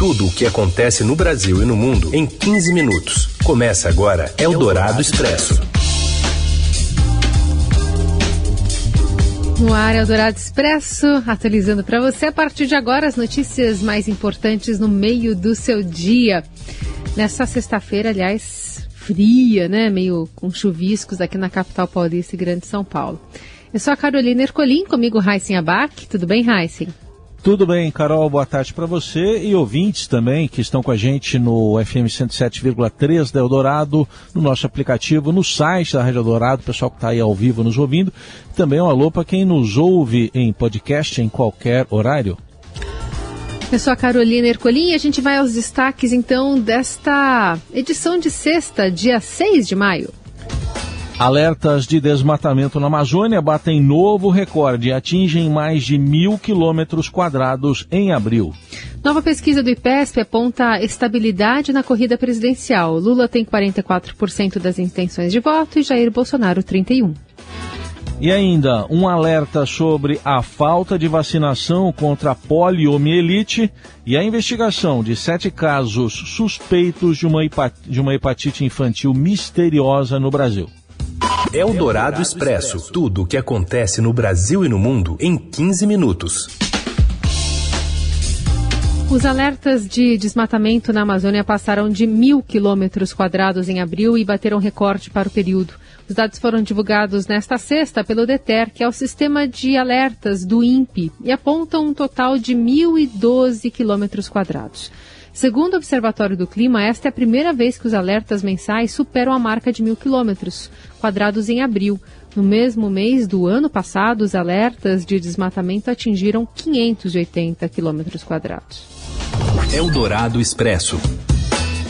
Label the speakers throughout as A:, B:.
A: Tudo o que acontece no Brasil e no mundo em 15 minutos. Começa agora Eldorado Expresso.
B: No ar Eldorado Expresso, atualizando para você a partir de agora as notícias mais importantes no meio do seu dia. Nessa sexta-feira, aliás, fria, né? Meio com chuviscos aqui na capital paulista e grande São Paulo. Eu sou a Carolina Ercolim, comigo Raíssen Abac. Tudo bem, Raíssen?
C: Tudo bem, Carol, boa tarde para você e ouvintes também que estão com a gente no FM 107,3 da Eldorado, no nosso aplicativo, no site da Rádio Eldorado, pessoal que está aí ao vivo nos ouvindo. Também um alô para quem nos ouve em podcast em qualquer horário.
B: Eu sou a Carolina Ercolim e a gente vai aos destaques então desta edição de sexta, dia 6 de maio.
C: Alertas de desmatamento na Amazônia batem novo recorde e atingem mais de mil quilômetros quadrados em abril.
B: Nova pesquisa do IPESP aponta estabilidade na corrida presidencial. Lula tem 44% das intenções de voto e Jair Bolsonaro 31%.
C: E ainda um alerta sobre a falta de vacinação contra a poliomielite e a investigação de sete casos suspeitos de uma, de uma hepatite infantil misteriosa no Brasil.
A: Eldorado Expresso. Tudo o que acontece no Brasil e no mundo em 15 minutos.
B: Os alertas de desmatamento na Amazônia passaram de mil quilômetros quadrados em abril e bateram recorde para o período. Os dados foram divulgados nesta sexta pelo DETER, que é o sistema de alertas do INPE, e apontam um total de 1.012 quilômetros quadrados. Segundo o Observatório do Clima, esta é a primeira vez que os alertas mensais superam a marca de mil quilômetros quadrados em abril. No mesmo mês do ano passado, os alertas de desmatamento atingiram 580 quilômetros quadrados.
A: Eldorado Expresso.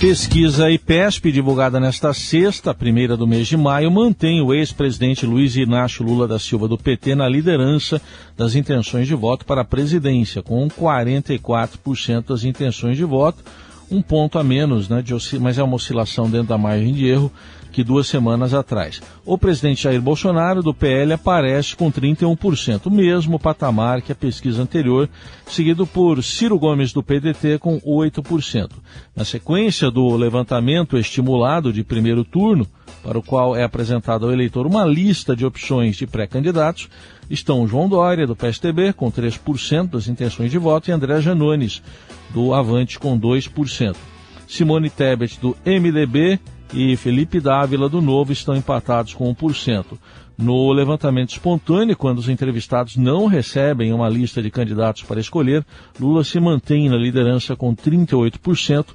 C: Pesquisa IPESP, divulgada nesta sexta, primeira do mês de maio, mantém o ex-presidente Luiz Inácio Lula da Silva do PT na liderança das intenções de voto para a presidência, com 44% das intenções de voto, um ponto a menos, né, de, mas é uma oscilação dentro da margem de erro que duas semanas atrás. O presidente Jair Bolsonaro, do PL, aparece com 31%, o mesmo patamar que a pesquisa anterior, seguido por Ciro Gomes, do PDT, com 8%. Na sequência do levantamento estimulado de primeiro turno, para o qual é apresentada ao eleitor uma lista de opções de pré-candidatos, estão João Dória, do PSTB, com 3% das intenções de voto, e André Janones, do Avante, com 2%. Simone Tebet, do MDB, e Felipe Dávila do Novo estão empatados com 1%. No levantamento espontâneo, quando os entrevistados não recebem uma lista de candidatos para escolher, Lula se mantém na liderança com 38%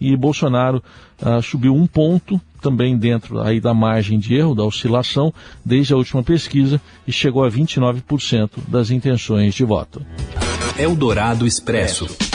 C: e Bolsonaro uh, subiu um ponto, também dentro aí da margem de erro, da oscilação, desde a última pesquisa e chegou a 29% das intenções de voto.
A: Eldorado Expresso.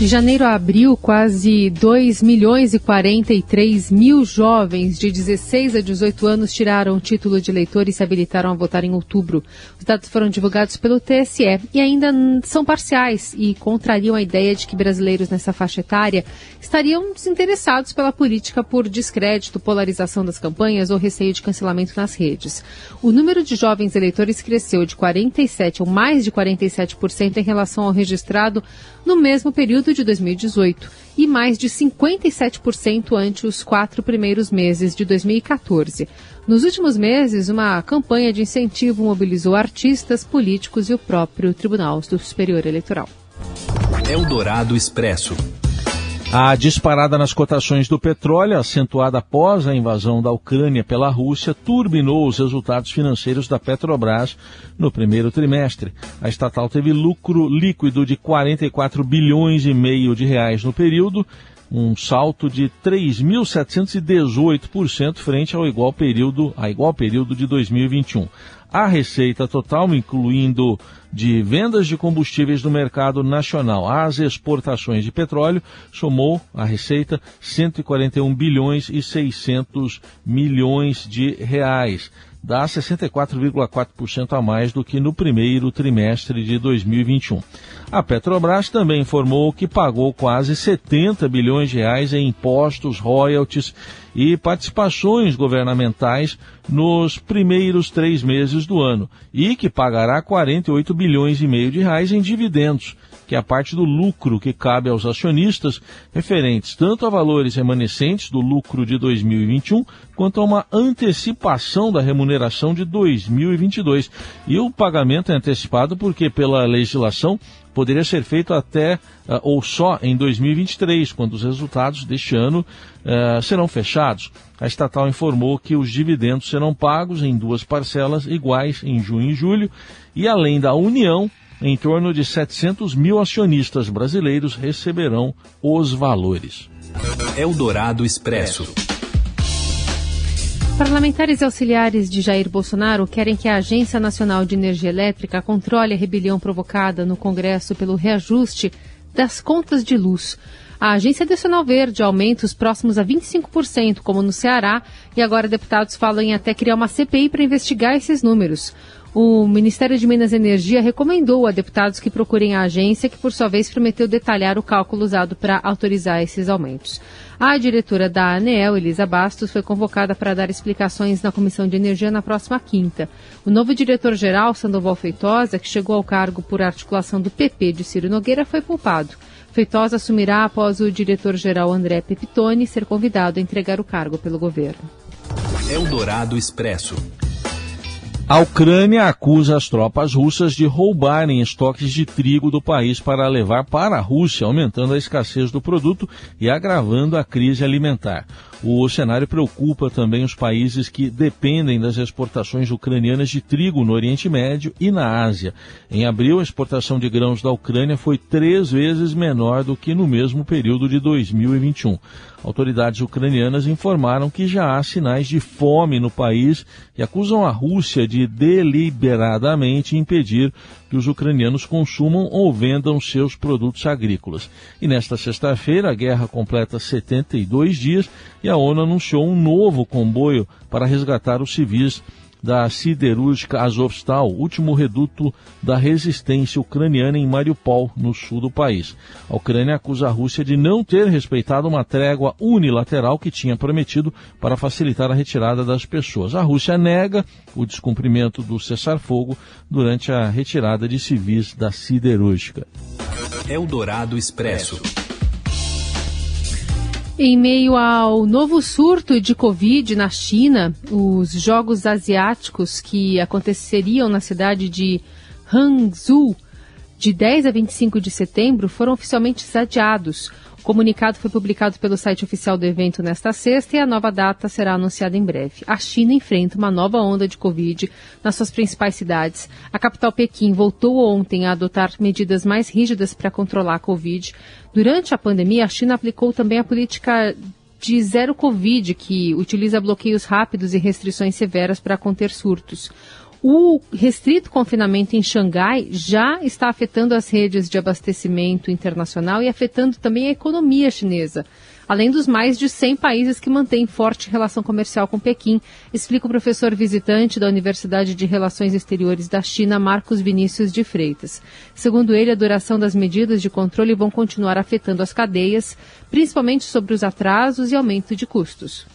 B: De janeiro a abril, quase 2 milhões e 43 mil jovens de 16 a 18 anos tiraram o título de eleitor e se habilitaram a votar em outubro. Os dados foram divulgados pelo TSE e ainda são parciais e contrariam a ideia de que brasileiros nessa faixa etária estariam desinteressados pela política por descrédito, polarização das campanhas ou receio de cancelamento nas redes. O número de jovens eleitores cresceu de 47 ou mais de 47% em relação ao registrado no mesmo período de 2018 e mais de 57% ante os quatro primeiros meses de 2014. Nos últimos meses, uma campanha de incentivo mobilizou artistas, políticos e o próprio Tribunal Superior Eleitoral.
A: Eldorado Expresso.
C: A disparada nas cotações do petróleo, acentuada após a invasão da Ucrânia pela Rússia, turbinou os resultados financeiros da Petrobras no primeiro trimestre. A estatal teve lucro líquido de 44 bilhões e meio de reais no período, um salto de 3.718% frente ao igual período, a igual período de 2021. A receita total, incluindo de vendas de combustíveis no mercado nacional às exportações de petróleo, somou a receita 141 bilhões e 600 milhões de reais dá 64,4% a mais do que no primeiro trimestre de 2021. A Petrobras também informou que pagou quase 70 bilhões de reais em impostos, royalties e participações governamentais nos primeiros três meses do ano e que pagará 48 bilhões e meio de reais em dividendos que é a parte do lucro que cabe aos acionistas, referentes tanto a valores remanescentes do lucro de 2021, quanto a uma antecipação da remuneração de 2022. E o pagamento é antecipado porque, pela legislação, poderia ser feito até uh, ou só em 2023, quando os resultados deste ano uh, serão fechados. A estatal informou que os dividendos serão pagos em duas parcelas iguais em junho e julho, e além da União, em torno de 700 mil acionistas brasileiros receberão os valores.
A: Eldorado Expresso.
B: Parlamentares e auxiliares de Jair Bolsonaro querem que a Agência Nacional de Energia Elétrica controle a rebelião provocada no Congresso pelo reajuste das contas de luz. A agência sinal verde aumentos próximos a 25%, como no Ceará, e agora deputados falam em até criar uma CPI para investigar esses números. O Ministério de Minas e Energia recomendou a deputados que procurem a agência, que por sua vez prometeu detalhar o cálculo usado para autorizar esses aumentos. A diretora da ANEEL, Elisa Bastos, foi convocada para dar explicações na Comissão de Energia na próxima quinta. O novo diretor-geral, Sandoval Feitosa, que chegou ao cargo por articulação do PP de Ciro Nogueira, foi poupado. Feitosa assumirá após o diretor-geral André Pepitone ser convidado a entregar o cargo pelo governo.
A: Eldorado Expresso.
C: A Ucrânia acusa as tropas russas de roubarem estoques de trigo do país para levar para a Rússia, aumentando a escassez do produto e agravando a crise alimentar. O cenário preocupa também os países que dependem das exportações ucranianas de trigo no Oriente Médio e na Ásia. Em abril, a exportação de grãos da Ucrânia foi três vezes menor do que no mesmo período de 2021. Autoridades ucranianas informaram que já há sinais de fome no país e acusam a Rússia de deliberadamente impedir que os ucranianos consumam ou vendam seus produtos agrícolas. E nesta sexta-feira, a guerra completa 72 dias e a ONU anunciou um novo comboio para resgatar os civis da siderúrgica Azovstal, último reduto da resistência ucraniana em Mariupol, no sul do país. A Ucrânia acusa a Rússia de não ter respeitado uma trégua unilateral que tinha prometido para facilitar a retirada das pessoas. A Rússia nega o descumprimento do cessar-fogo durante a retirada de civis da siderúrgica.
A: Eldorado Expresso.
B: Em meio ao novo surto de Covid na China, os Jogos Asiáticos que aconteceriam na cidade de Hangzhou de 10 a 25 de setembro foram oficialmente adiados. O comunicado foi publicado pelo site oficial do evento nesta sexta e a nova data será anunciada em breve. A China enfrenta uma nova onda de Covid nas suas principais cidades. A capital Pequim voltou ontem a adotar medidas mais rígidas para controlar a Covid. Durante a pandemia, a China aplicou também a política de zero Covid, que utiliza bloqueios rápidos e restrições severas para conter surtos. O restrito confinamento em Xangai já está afetando as redes de abastecimento internacional e afetando também a economia chinesa, além dos mais de 100 países que mantêm forte relação comercial com Pequim, explica o professor visitante da Universidade de Relações Exteriores da China, Marcos Vinícius de Freitas. Segundo ele, a duração das medidas de controle vão continuar afetando as cadeias, principalmente sobre os atrasos e aumento de custos.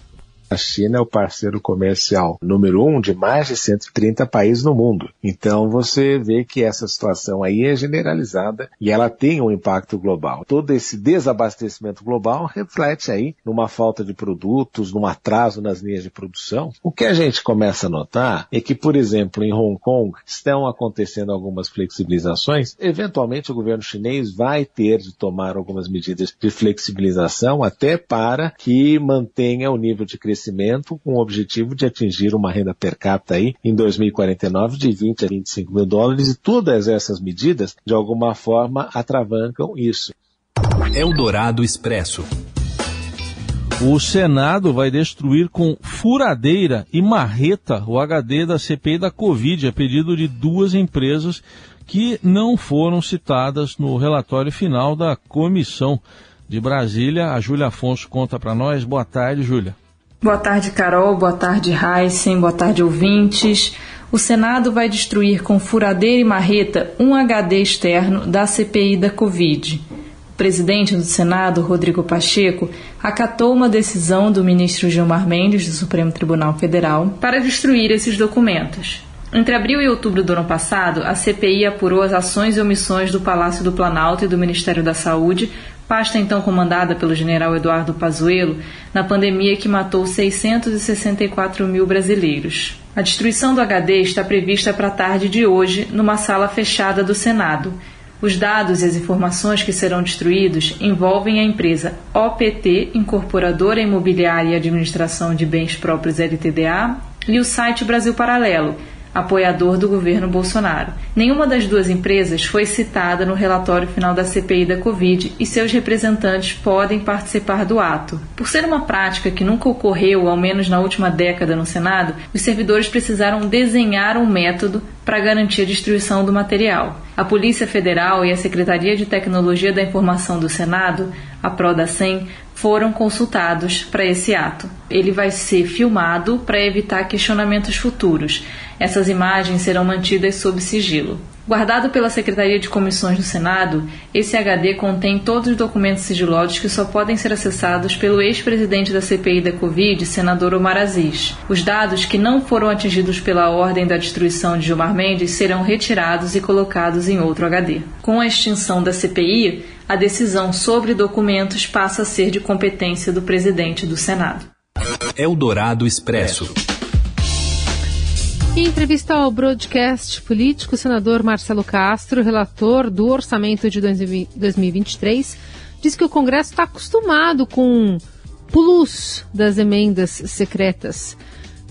D: A China é o parceiro comercial número um de mais de 130 países no mundo. Então você vê que essa situação aí é generalizada e ela tem um impacto global. Todo esse desabastecimento global reflete aí numa falta de produtos, num atraso nas linhas de produção. O que a gente começa a notar é que, por exemplo, em Hong Kong estão acontecendo algumas flexibilizações. Eventualmente o governo chinês vai ter de tomar algumas medidas de flexibilização até para que mantenha o nível de crescimento com o objetivo de atingir uma renda per capita aí em 2049 de 20 a 25 mil dólares e todas essas medidas de alguma forma atravancam isso.
A: Eldorado Expresso.
C: O Senado vai destruir com furadeira e marreta o HD da CPI da Covid, a pedido de duas empresas que não foram citadas no relatório final da comissão de Brasília. A Júlia Afonso conta para nós. Boa tarde, Júlia.
E: Boa tarde, Carol. Boa tarde, Heisen. Boa tarde, ouvintes. O Senado vai destruir com furadeira e marreta um HD externo da CPI da Covid. O presidente do Senado, Rodrigo Pacheco, acatou uma decisão do ministro Gilmar Mendes, do Supremo Tribunal Federal, para destruir esses documentos. Entre abril e outubro do ano passado, a CPI apurou as ações e omissões do Palácio do Planalto e do Ministério da Saúde, pasta então comandada pelo general Eduardo Pazuello, na pandemia que matou 664 mil brasileiros. A destruição do HD está prevista para a tarde de hoje, numa sala fechada do Senado. Os dados e as informações que serão destruídos envolvem a empresa OPT, Incorporadora Imobiliária e Administração de Bens Próprios LTDA, e o site Brasil Paralelo, apoiador do governo Bolsonaro. Nenhuma das duas empresas foi citada no relatório final da CPI da Covid e seus representantes podem participar do ato. Por ser uma prática que nunca ocorreu, ao menos na última década, no Senado, os servidores precisaram desenhar um método para garantir a destruição do material. A Polícia Federal e a Secretaria de Tecnologia da Informação do Senado, a PRODACEM, foram consultados para esse ato. Ele vai ser filmado para evitar questionamentos futuros. Essas imagens serão mantidas sob sigilo. Guardado pela Secretaria de Comissões do Senado, esse HD contém todos os documentos sigilosos que só podem ser acessados pelo ex-presidente da CPI da Covid, senador Omar Aziz. Os dados que não foram atingidos pela ordem da destruição de Gilmar Mendes serão retirados e colocados em outro HD. Com a extinção da CPI, a decisão sobre documentos passa a ser de competência do presidente do Senado.
A: Eldorado Expresso.
B: Em entrevista ao broadcast político, o senador Marcelo Castro, relator do orçamento de 2023, disse que o Congresso está acostumado com plus das emendas secretas.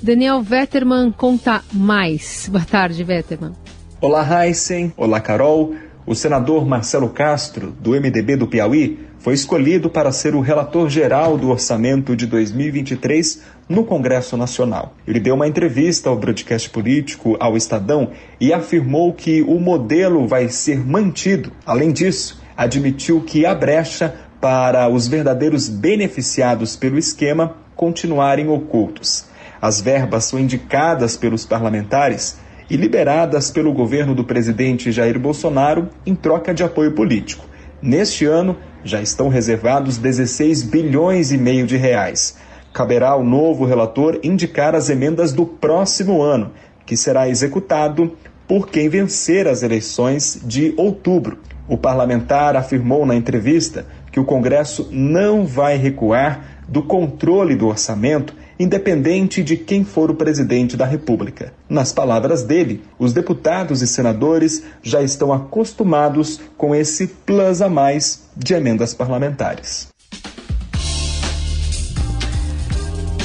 B: Daniel Vetterman conta mais. Boa tarde, Vetterman.
F: Olá, Heisen. Olá, Carol. O senador Marcelo Castro, do MDB do Piauí, foi escolhido para ser o relator geral do orçamento de 2023 no Congresso Nacional. Ele deu uma entrevista ao broadcast político ao Estadão e afirmou que o modelo vai ser mantido. Além disso, admitiu que há brecha para os verdadeiros beneficiados pelo esquema continuarem ocultos. As verbas são indicadas pelos parlamentares e liberadas pelo governo do presidente Jair Bolsonaro em troca de apoio político. Neste ano, já estão reservados 16 bilhões e meio de reais. Caberá ao novo relator indicar as emendas do próximo ano, que será executado por quem vencer as eleições de outubro. O parlamentar afirmou na entrevista que o Congresso não vai recuar do controle do orçamento, independente de quem for o presidente da República. Nas palavras dele, os deputados e senadores já estão acostumados com esse plus a mais de emendas parlamentares.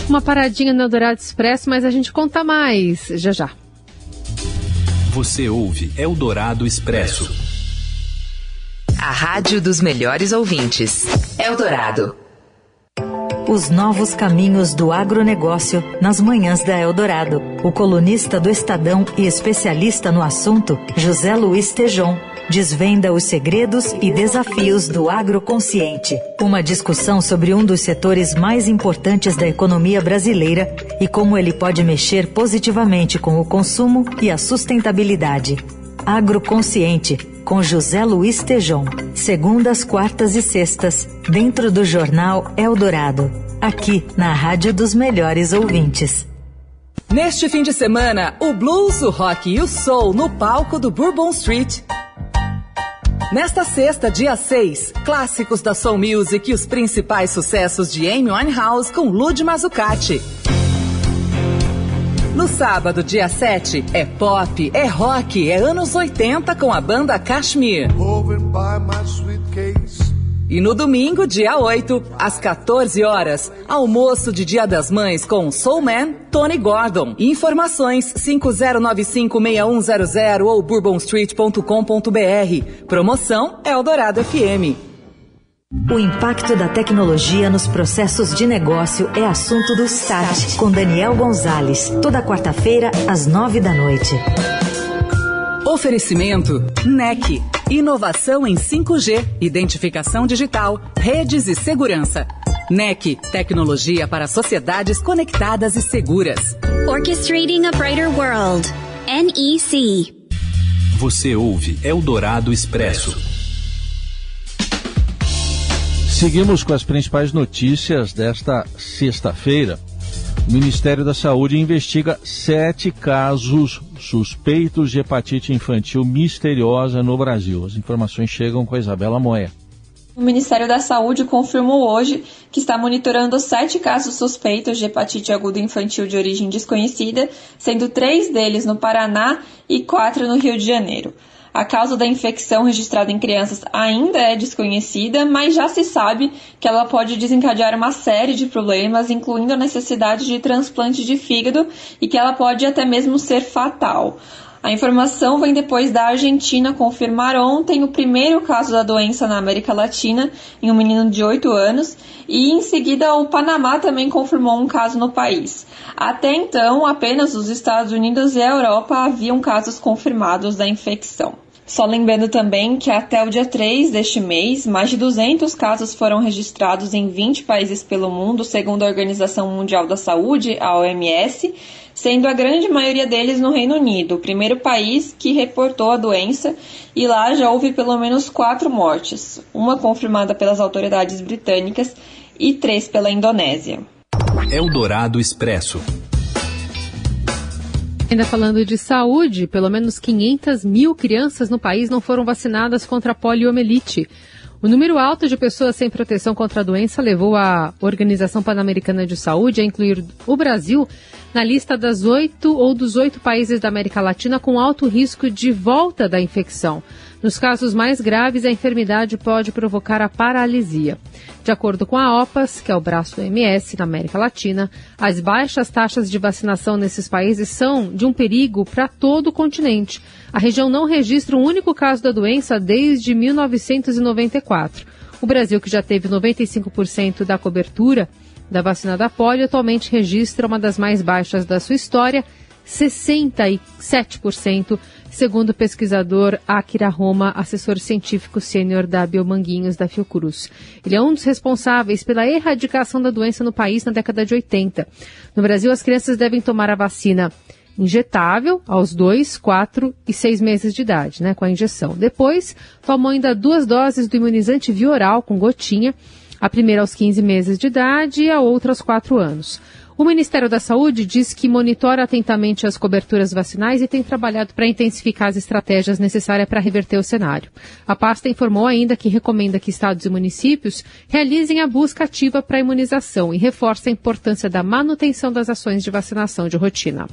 B: Uma paradinha no Eldorado Expresso, mas a gente conta mais já já.
A: Você ouve Eldorado Expresso.
G: A rádio dos melhores ouvintes. Eldorado.
H: Os novos caminhos do agronegócio nas manhãs da Eldorado. O colunista do Estadão e especialista no assunto, José Luiz Tejon, desvenda os segredos e desafios do agroconsciente. Uma discussão sobre um dos setores mais importantes da economia brasileira e como ele pode mexer positivamente com o consumo e a sustentabilidade. Agroconsciente, com José Luiz Tejon. Segundas, quartas e sextas, dentro do jornal Eldorado. Aqui, na Rádio dos Melhores Ouvintes.
I: Neste fim de semana, o blues, o rock e o soul no palco do Bourbon Street. Nesta sexta, dia 6, clássicos da Soul Music e os principais sucessos de Amy Winehouse com Lud Mazzucati. No sábado, dia 7, é pop, é rock, é anos 80 com a banda Kashmir. E no domingo, dia 8, às 14 horas, almoço de Dia das Mães com Soul Man, Tony Gordon. Informações 50956100 ou bourbonstreet.com.br. Promoção Eldorado FM.
H: O impacto da tecnologia nos processos de negócio é assunto do Start, com Daniel Gonzalez, toda quarta-feira, às nove da noite.
I: Oferecimento NEC. Inovação em 5G, identificação digital, redes e segurança. NEC, tecnologia para sociedades conectadas e seguras.
J: Orchestrating a Brighter World. NEC.
A: Você ouve Eldorado Expresso.
C: Seguimos com as principais notícias desta sexta-feira. O Ministério da Saúde investiga sete casos suspeitos de hepatite infantil misteriosa no Brasil. As informações chegam com a Isabela Moia.
K: O Ministério da Saúde confirmou hoje que está monitorando sete casos suspeitos de hepatite aguda infantil de origem desconhecida, sendo três deles no Paraná e quatro no Rio de Janeiro. A causa da infecção registrada em crianças ainda é desconhecida, mas já se sabe que ela pode desencadear uma série de problemas, incluindo a necessidade de transplante de fígado e que ela pode até mesmo ser fatal. A informação vem depois da Argentina confirmar ontem o primeiro caso da doença na América Latina em um menino de 8 anos e em seguida o Panamá também confirmou um caso no país. Até então, apenas os Estados Unidos e a Europa haviam casos confirmados da infecção. Só lembrando também que até o dia 3 deste mês, mais de 200 casos foram registrados em 20 países pelo mundo, segundo a Organização Mundial da Saúde, a OMS, sendo a grande maioria deles no Reino Unido, o primeiro país que reportou a doença, e lá já houve pelo menos quatro mortes, uma confirmada pelas autoridades britânicas e três pela Indonésia.
A: Eldorado Expresso.
B: Ainda falando de saúde, pelo menos 500 mil crianças no país não foram vacinadas contra a poliomielite. O número alto de pessoas sem proteção contra a doença levou a Organização Pan-Americana de Saúde a incluir o Brasil na lista das oito ou dos oito países da América Latina com alto risco de volta da infecção. Nos casos mais graves, a enfermidade pode provocar a paralisia. De acordo com a OPAS, que é o braço do MS na América Latina, as baixas taxas de vacinação nesses países são de um perigo para todo o continente. A região não registra um único caso da doença desde 1994. O Brasil, que já teve 95% da cobertura da vacina da polio, atualmente registra uma das mais baixas da sua história, 67%, segundo o pesquisador Akira Roma, assessor científico sênior da Biomanguinhos da Fiocruz. Ele é um dos responsáveis pela erradicação da doença no país na década de 80. No Brasil, as crianças devem tomar a vacina injetável aos 2, 4 e 6 meses de idade, né, com a injeção. Depois, tomam ainda duas doses do imunizante via oral com gotinha, a primeira aos 15 meses de idade e a outra aos 4 anos. O Ministério da Saúde diz que monitora atentamente as coberturas vacinais e tem trabalhado para intensificar as estratégias necessárias para reverter o cenário. A pasta informou ainda que recomenda que estados e municípios realizem a busca ativa para a imunização e reforça a importância da manutenção das ações de vacinação de rotina.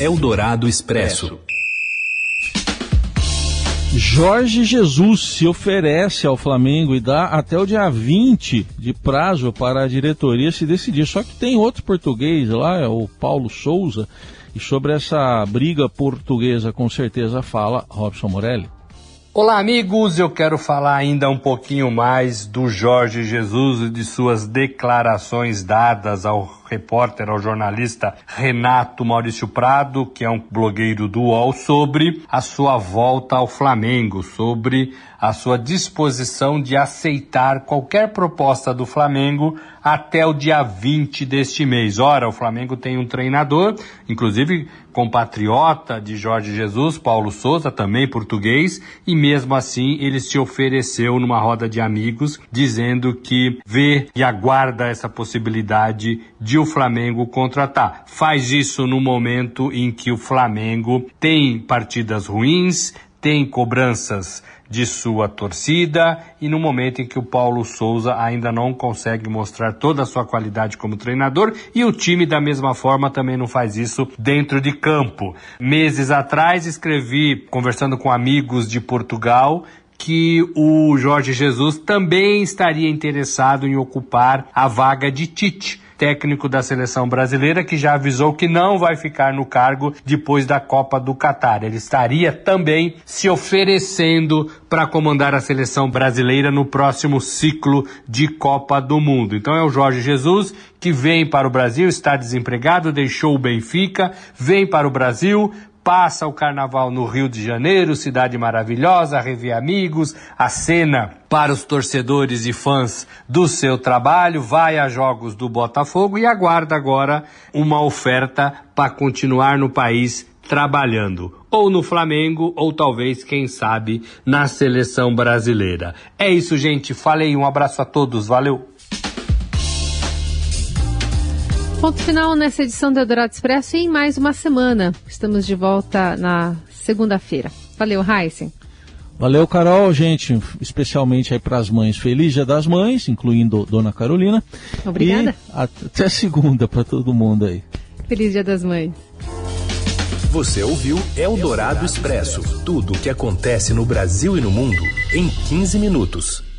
A: Eldorado Expresso.
C: Jorge Jesus se oferece ao Flamengo e dá até o dia 20 de prazo para a diretoria se decidir. Só que tem outro português lá, é o Paulo Souza, e sobre essa briga portuguesa com certeza fala Robson Morelli.
L: Olá, amigos. Eu quero falar ainda um pouquinho mais do Jorge Jesus e de suas declarações dadas ao repórter, ao jornalista Renato Maurício Prado, que é um blogueiro do UOL, sobre a sua volta ao Flamengo, sobre a sua disposição de aceitar qualquer proposta do Flamengo até o dia 20 deste mês. Ora, o Flamengo tem um treinador, inclusive compatriota de Jorge Jesus, Paulo Souza, também português, e mesmo assim ele se ofereceu numa roda de amigos, dizendo que vê e aguarda essa possibilidade de o Flamengo contratar. Faz isso no momento em que o Flamengo tem partidas ruins, tem cobranças de sua torcida e no momento em que o Paulo Souza ainda não consegue mostrar toda a sua qualidade como treinador e o time da mesma forma também não faz isso dentro de campo. Meses atrás escrevi conversando com amigos de Portugal que o Jorge Jesus também estaria interessado em ocupar a vaga de Tite técnico da seleção brasileira, que já avisou que não vai ficar no cargo depois da Copa do Catar. Ele estaria também se oferecendo para comandar a seleção brasileira no próximo ciclo de Copa do Mundo. Então é o Jorge Jesus que vem para o Brasil, está desempregado, deixou o Benfica, vem para o Brasil passa o carnaval no Rio de Janeiro, cidade maravilhosa, rever amigos, a cena para os torcedores e fãs do seu trabalho, vai a jogos do Botafogo e aguarda agora uma oferta para continuar no país trabalhando, ou no Flamengo, ou talvez, quem sabe, na seleção brasileira. É isso, gente. Falei, um abraço a todos, valeu!
B: Ponto final nessa edição do Eldorado Expresso e em mais uma semana. Estamos de volta na segunda-feira. Valeu, Heisen.
C: Valeu, Carol, gente, especialmente aí para as mães. Feliz Dia das Mães, incluindo Dona Carolina.
B: Obrigada.
C: E até segunda para todo mundo aí.
B: Feliz Dia das Mães.
A: Você ouviu Eldorado Expresso tudo o que acontece no Brasil e no mundo em 15 minutos.